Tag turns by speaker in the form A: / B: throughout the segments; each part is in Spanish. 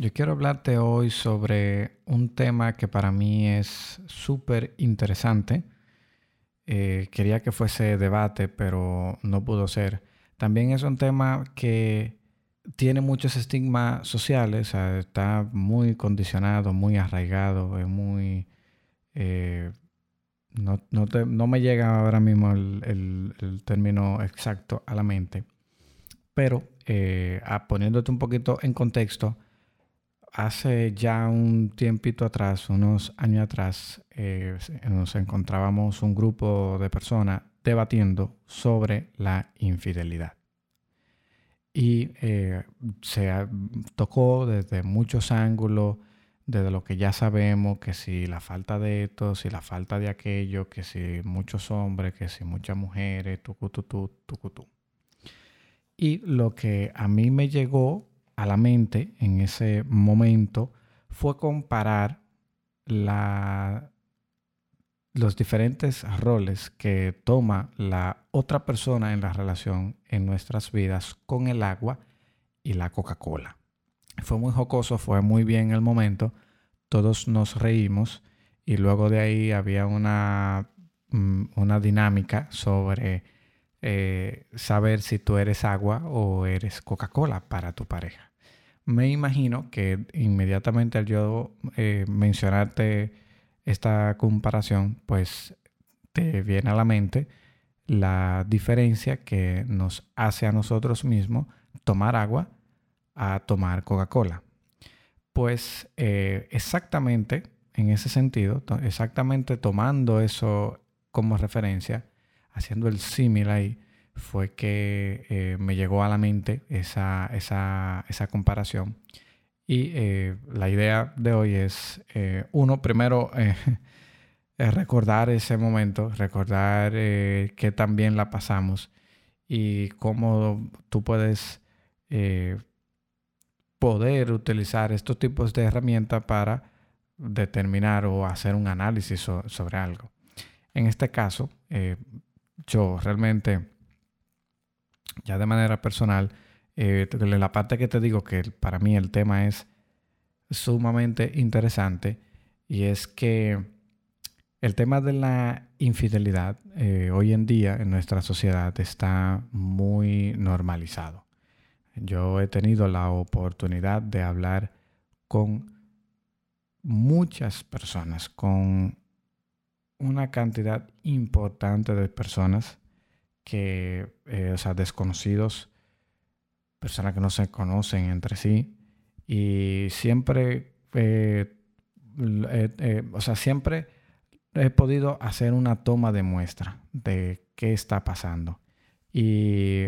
A: Yo quiero hablarte hoy sobre un tema que para mí es súper interesante. Eh, quería que fuese debate, pero no pudo ser. También es un tema que tiene muchos estigmas sociales, está muy condicionado, muy arraigado, es muy... Eh, no, me llega ahora mismo el, término exacto a la mente, pero eh, poniéndote un poquito en contexto, hace ya un tiempito atrás, unos años atrás, eh, nos encontrábamos un grupo de personas debatiendo sobre la infidelidad. Y eh, se tocó desde muchos ángulos, desde lo que ya sabemos, que si la falta de esto, si la falta de aquello, que si muchos hombres, que si muchas mujeres, tucututú, tucutú. Y lo que a mí me llegó a la mente en ese momento fue comparar los diferentes roles que toma la otra persona en la relación en nuestras vidas con el agua y la Coca-Cola. Fue muy jocoso, fue muy bien el momento, todos nos reímos y luego de ahí había una, mm, una dinámica sobre eh, saber si tú eres agua o eres Coca-Cola para tu pareja me imagino que inmediatamente al yo eh, mencionarte esta comparación, pues te viene a la mente la diferencia que nos hace a nosotros mismos tomar agua a tomar Coca-Cola. Pues eh, exactamente en ese sentido, exactamente tomando eso como referencia, haciendo el símil ahí, fue que eh, me llegó a la mente esa, comparación. Y eh, la idea de hoy es, eh, uno, primero, recordar ese momento, recordar que también la pasamos y cómo tú puedes poder utilizar estos tipos de herramientas para determinar o hacer un análisis sobre algo. En este caso, yo realmente ya de manera personal, eh, la parte que te digo que para mí el tema es sumamente interesante y es que el tema de la infidelidad eh, hoy en día en nuestra sociedad está muy normalizado. Yo he tenido la oportunidad de hablar con muchas personas, con una cantidad importante de personas que, eh, o sea, desconocidos, personas que no se conocen entre sí, y siempre, eh, eh, o sea, siempre he podido hacer una toma de muestra de qué está pasando y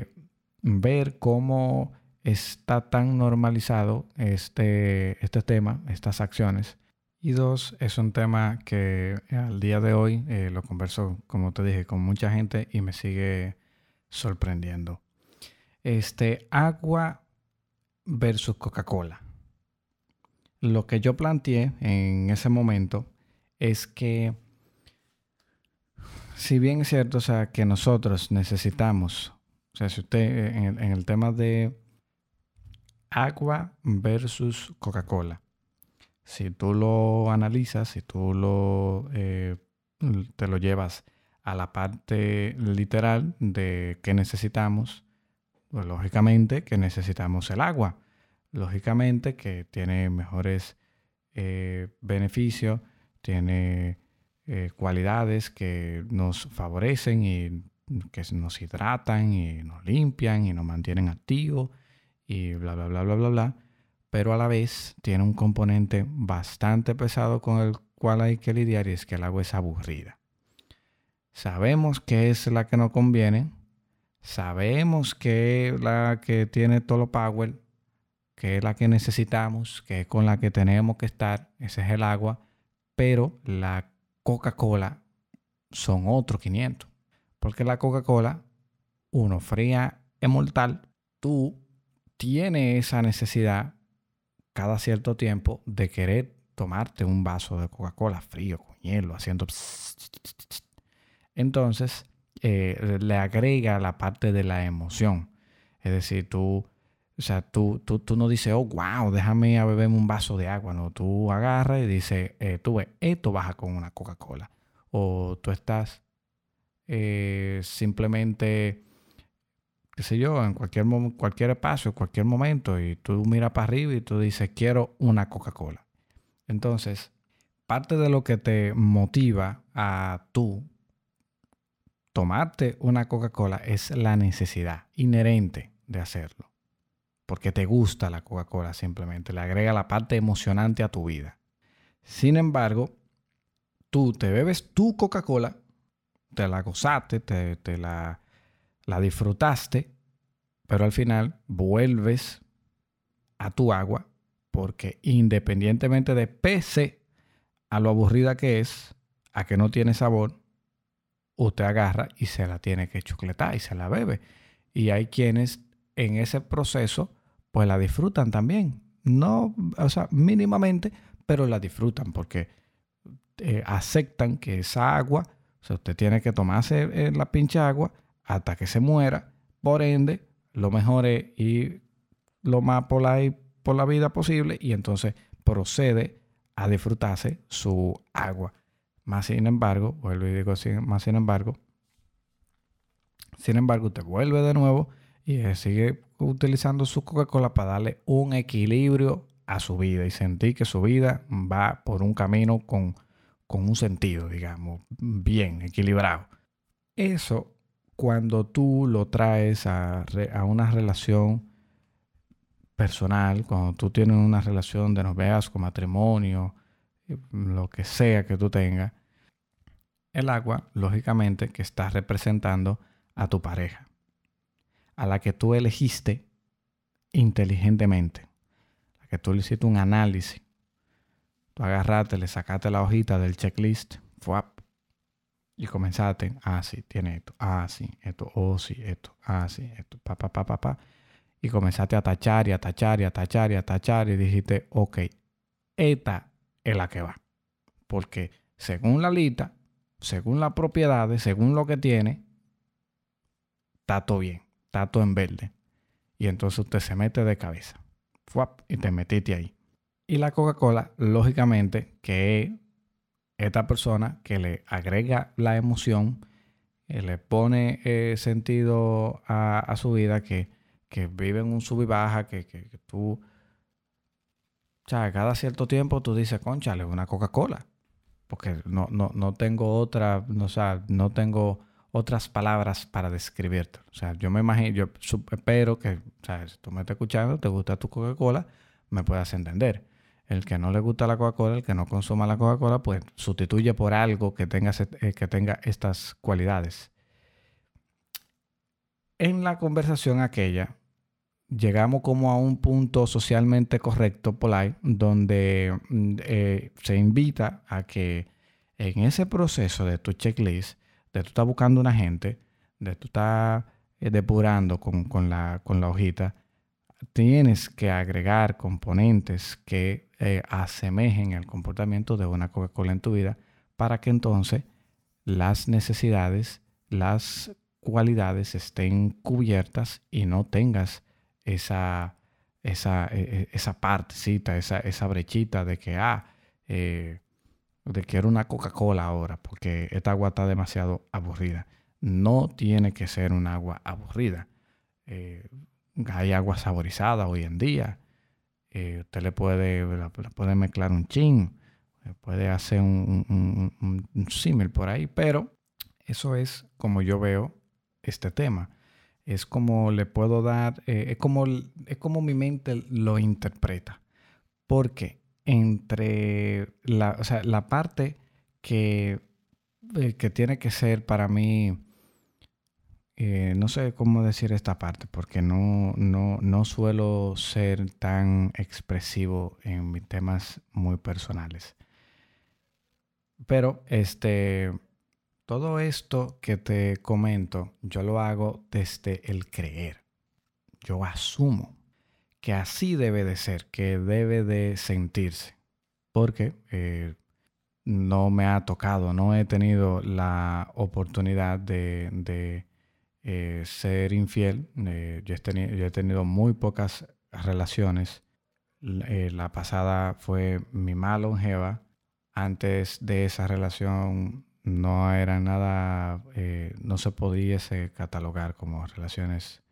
A: ver cómo está tan normalizado este, este tema, estas acciones, y dos, es un tema que al día de hoy eh, lo converso, como te dije, con mucha gente y me sigue sorprendiendo. Este, agua versus Coca-Cola. Lo que yo planteé en ese momento es que, si bien es cierto, o sea, que nosotros necesitamos, o sea, si usted en el tema de agua versus Coca-Cola, si tú lo analizas, si tú lo, eh, te lo llevas a la parte literal de qué necesitamos, pues lógicamente que necesitamos el agua. Lógicamente que tiene mejores eh, beneficios, tiene eh, cualidades que nos favorecen y que nos hidratan y nos limpian y nos mantienen activos y bla, bla, bla, bla, bla, bla pero a la vez tiene un componente bastante pesado con el cual hay que lidiar y es que el agua es aburrida. Sabemos que es la que nos conviene, sabemos que es la que tiene todo lo power, que es la que necesitamos, que es con la que tenemos que estar, ese es el agua, pero la Coca-Cola son otros 500. Porque la Coca-Cola, uno fría es mortal, tú tienes esa necesidad cada cierto tiempo de querer tomarte un vaso de Coca-Cola frío con hielo, haciendo... Entonces, eh, le agrega la parte de la emoción. Es decir, tú O sea, tú, tú, tú no dices, oh, wow, déjame a beberme un vaso de agua. No, tú agarras y dices, eh, tú ves, esto baja con una Coca-Cola. O tú estás eh, simplemente, qué sé yo, en cualquier, cualquier espacio, cualquier momento, y tú miras para arriba y tú dices, quiero una Coca-Cola. Entonces, parte de lo que te motiva a tú tomarte una Coca-Cola es la necesidad inherente de hacerlo. Porque te gusta la Coca-Cola simplemente, le agrega la parte emocionante a tu vida. Sin embargo, tú te bebes tu Coca-Cola, te la gozaste, te, la, la disfrutaste, pero al final vuelves a tu agua porque independientemente de pese a lo aburrida que es, a que no tiene sabor, usted agarra y se la tiene que chucletar y se la bebe. Y hay quienes en ese proceso pues la disfrutan también. No, o sea, mínimamente, pero la disfrutan porque eh, aceptan que esa agua, o sea, usted tiene que tomarse eh, la pinche agua hasta que se muera. Por ende, lo mejor es ir lo más por la, por la vida posible y entonces procede a disfrutarse su agua. Más sin embargo, vuelvo y digo más sin embargo, sin embargo, usted vuelve de nuevo y sigue utilizando su Coca-Cola para darle un equilibrio a su vida y sentir que su vida va por un camino con, con un sentido, digamos, bien equilibrado. Eso, cuando tú lo traes a, una relación personal, cuando tú tienes una relación de noviazgo, matrimonio, lo que sea que tú tengas, el agua, lógicamente, que está representando a tu pareja, a la que tú elegiste inteligentemente, a la que tú le hiciste un análisis. Tú agarraste, le sacaste la hojita del checklist, fuap, y comenzaste, ah, sí, tiene esto, ah, sí, esto, oh, sí, esto, ah, sí, esto, pa, pa, pa, pa, pa. Y comenzaste a tachar y a tachar y a tachar y a tachar y dijiste, ok, esta es la que va. Porque según la lista, según las propiedades, según lo que tiene, está todo bien, está todo en verde. Y entonces usted se mete de cabeza. ¡Fuap! Y te metiste ahí. Y la Coca-Cola, lógicamente, que esta persona que le agrega la emoción, eh, le pone eh, sentido a, su vida, que, vive en un sub y baja, que, que, tú, o sea, cada cierto tiempo tú dices, conchale, una Coca-Cola porque no, no, no tengo otra, no, o sea, no tengo otras palabras para describirte. O sea, yo me imagino, yo espero que, o sea, si tú me estás escuchando, te gusta tu Coca-Cola, me puedas entender. El que no le gusta la Coca-Cola, el que no consuma la Coca-Cola, pues sustituye por algo que tenga, eh, que tenga estas cualidades. En la conversación aquella, llegamos como a un punto socialmente correcto, polite, donde mm, eh, se invita a que en ese proceso de tu checklist, de tú estás buscando una gente, de tú estás eh, depurando con, la, con la hojita, tienes que agregar componentes que eh, asemejen el comportamiento de una Coca-Cola en tu vida para que entonces las necesidades, las cualidades estén cubiertas y no tengas esa, esa, e, e, esa partecita, esa, esa brechita de que, ah, eh, de que era una Coca-Cola ahora, porque esta agua está demasiado aburrida. No tiene que ser un agua aburrida. Eh, hay agua saborizada hoy en día. Eh, usted le puede, puede mezclar un chin, puede hacer un, un, símil por ahí, pero eso es como yo veo este tema es como le puedo dar, eh, es, como, es como mi mente lo interpreta. Porque entre la, o sea, la parte que, eh, que tiene que ser para mí, eh, no sé cómo decir esta parte, porque no, no, no suelo ser tan expresivo en mis temas muy personales. Pero este todo esto que te comento, yo lo hago desde el creer. Yo asumo que así debe de ser, que debe de sentirse. Porque eh, no me ha tocado, no he tenido la oportunidad de, eh, ser infiel. Eh, yo, he tenido, muy pocas relaciones. Eh, la pasada fue mi más longeva. Antes de esa relación no era nada, no se pudiese catalogar como relaciones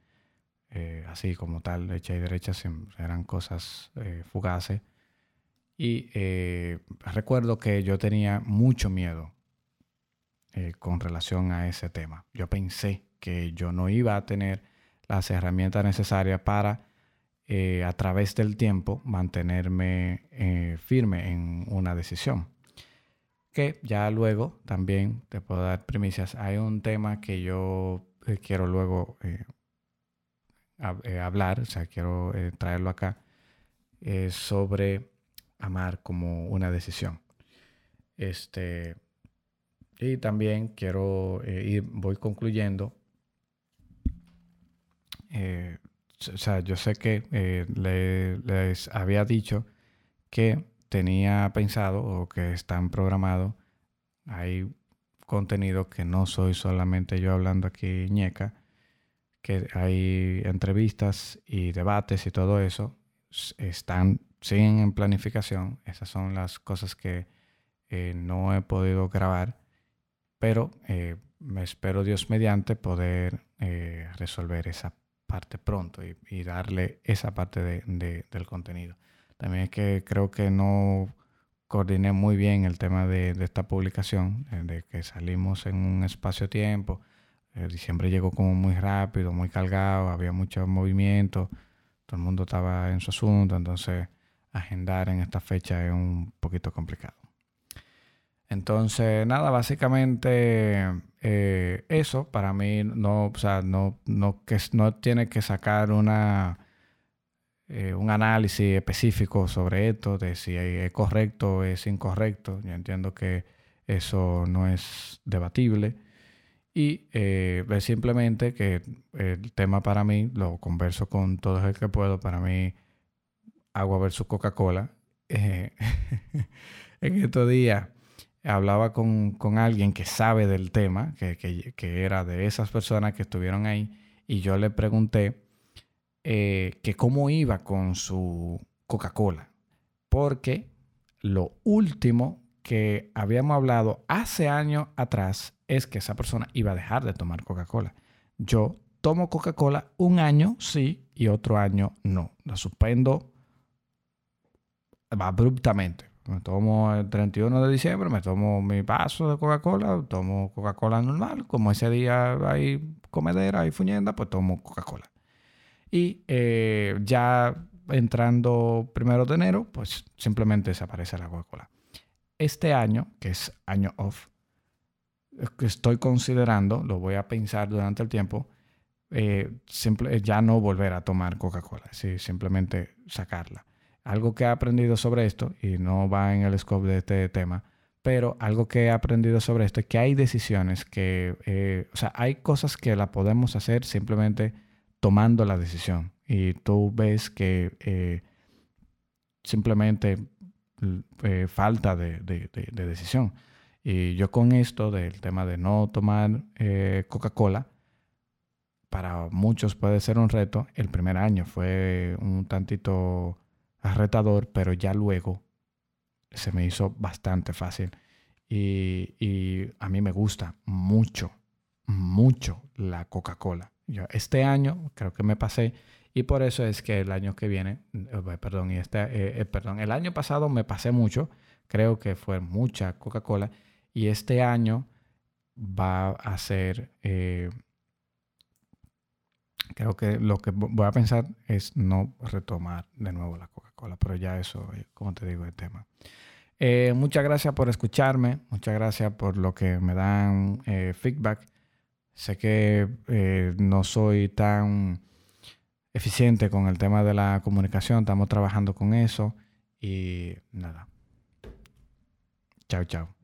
A: así como tal, hecha y derecha, eran cosas fugaces. Y recuerdo que yo tenía mucho miedo con relación a ese tema. Yo pensé que yo no iba a tener las herramientas necesarias para eh, a través del tiempo mantenerme eh, firme en una decisión. Que ya luego también te puedo dar primicias. Hay un tema que yo eh, quiero luego hablar, o sea, quiero traerlo acá, sobre amar como una decisión. Este, y también quiero ir, voy concluyendo eh, o sea, yo sé que eh, les había dicho que tenía pensado o que están programados. Hay contenido que no soy solamente yo hablando aquí ñeca, que hay entrevistas y debates y todo eso. Están, siguen en planificación. Esas son las cosas que eh, no he podido grabar, pero me espero Dios mediante poder resolver esa parte pronto y, darle esa parte de, del contenido. También es que creo que no coordiné muy bien el tema de, esta publicación, eh, de que salimos en un espacio-tiempo. Eh, diciembre llegó como muy rápido, muy cargado, había mucho movimiento, todo el mundo estaba en su asunto, entonces agendar en esta fecha es un poquito complicado. Entonces, nada, básicamente eh, eso para mí no, o sea, no, no, que, no tiene que sacar una, eh, un análisis específico sobre esto, de si es correcto o es incorrecto. Yo entiendo que eso no es debatible. Y eh, simplemente que el tema para mí, lo converso con todo el que puedo, para mí, agua versus Coca-Cola. en estos días hablaba con, alguien que sabe del tema, que, era de esas personas que estuvieron ahí, y yo le pregunté eh, que cómo iba con su Coca-Cola, porque lo último que habíamos hablado hace años atrás es que esa persona iba a dejar de tomar Coca-Cola. Yo tomo Coca-Cola un año sí y otro año no. La suspendo abruptamente. Me tomo el 31 de diciembre, me tomo mi vaso de Coca-Cola, tomo Coca-Cola normal. Como ese día hay comedera, hay fuñenda, pues tomo Coca-Cola. Y eh, ya entrando primero de enero, pues simplemente desaparece la Coca-Cola. Este año, que es año off, estoy considerando, lo voy a pensar durante el tiempo, eh, ya no volver a tomar Coca-Cola, simplemente sacarla algo que he aprendido sobre esto, y no va en el scope de este tema, pero algo que he aprendido sobre esto es que hay decisiones que, eh, o sea, hay cosas que la podemos hacer simplemente tomando la decisión. Y tú ves que eh, simplemente eh, falta de, decisión. Y yo con esto del tema de no tomar Coca-Cola, para muchos puede ser un reto. El primer año fue un tantito retador, pero ya luego se me hizo bastante fácil. Y, a mí me gusta mucho, mucho la Coca-Cola. Este año creo que me pasé y por eso es que el año que viene, eh, perdón, y este, eh, eh, perdón, el año pasado me pasé mucho, creo que fue mucha Coca-Cola y este año va a ser creo que lo que voy a pensar es no retomar de nuevo la Coca-Cola, pero ya eso, eh, como te digo, el tema. Eh, muchas gracias por escucharme, muchas gracias por lo que me dan eh, feedback. Sé que no soy tan eficiente con el tema de la comunicación, estamos trabajando con eso y nada. Chao, chao.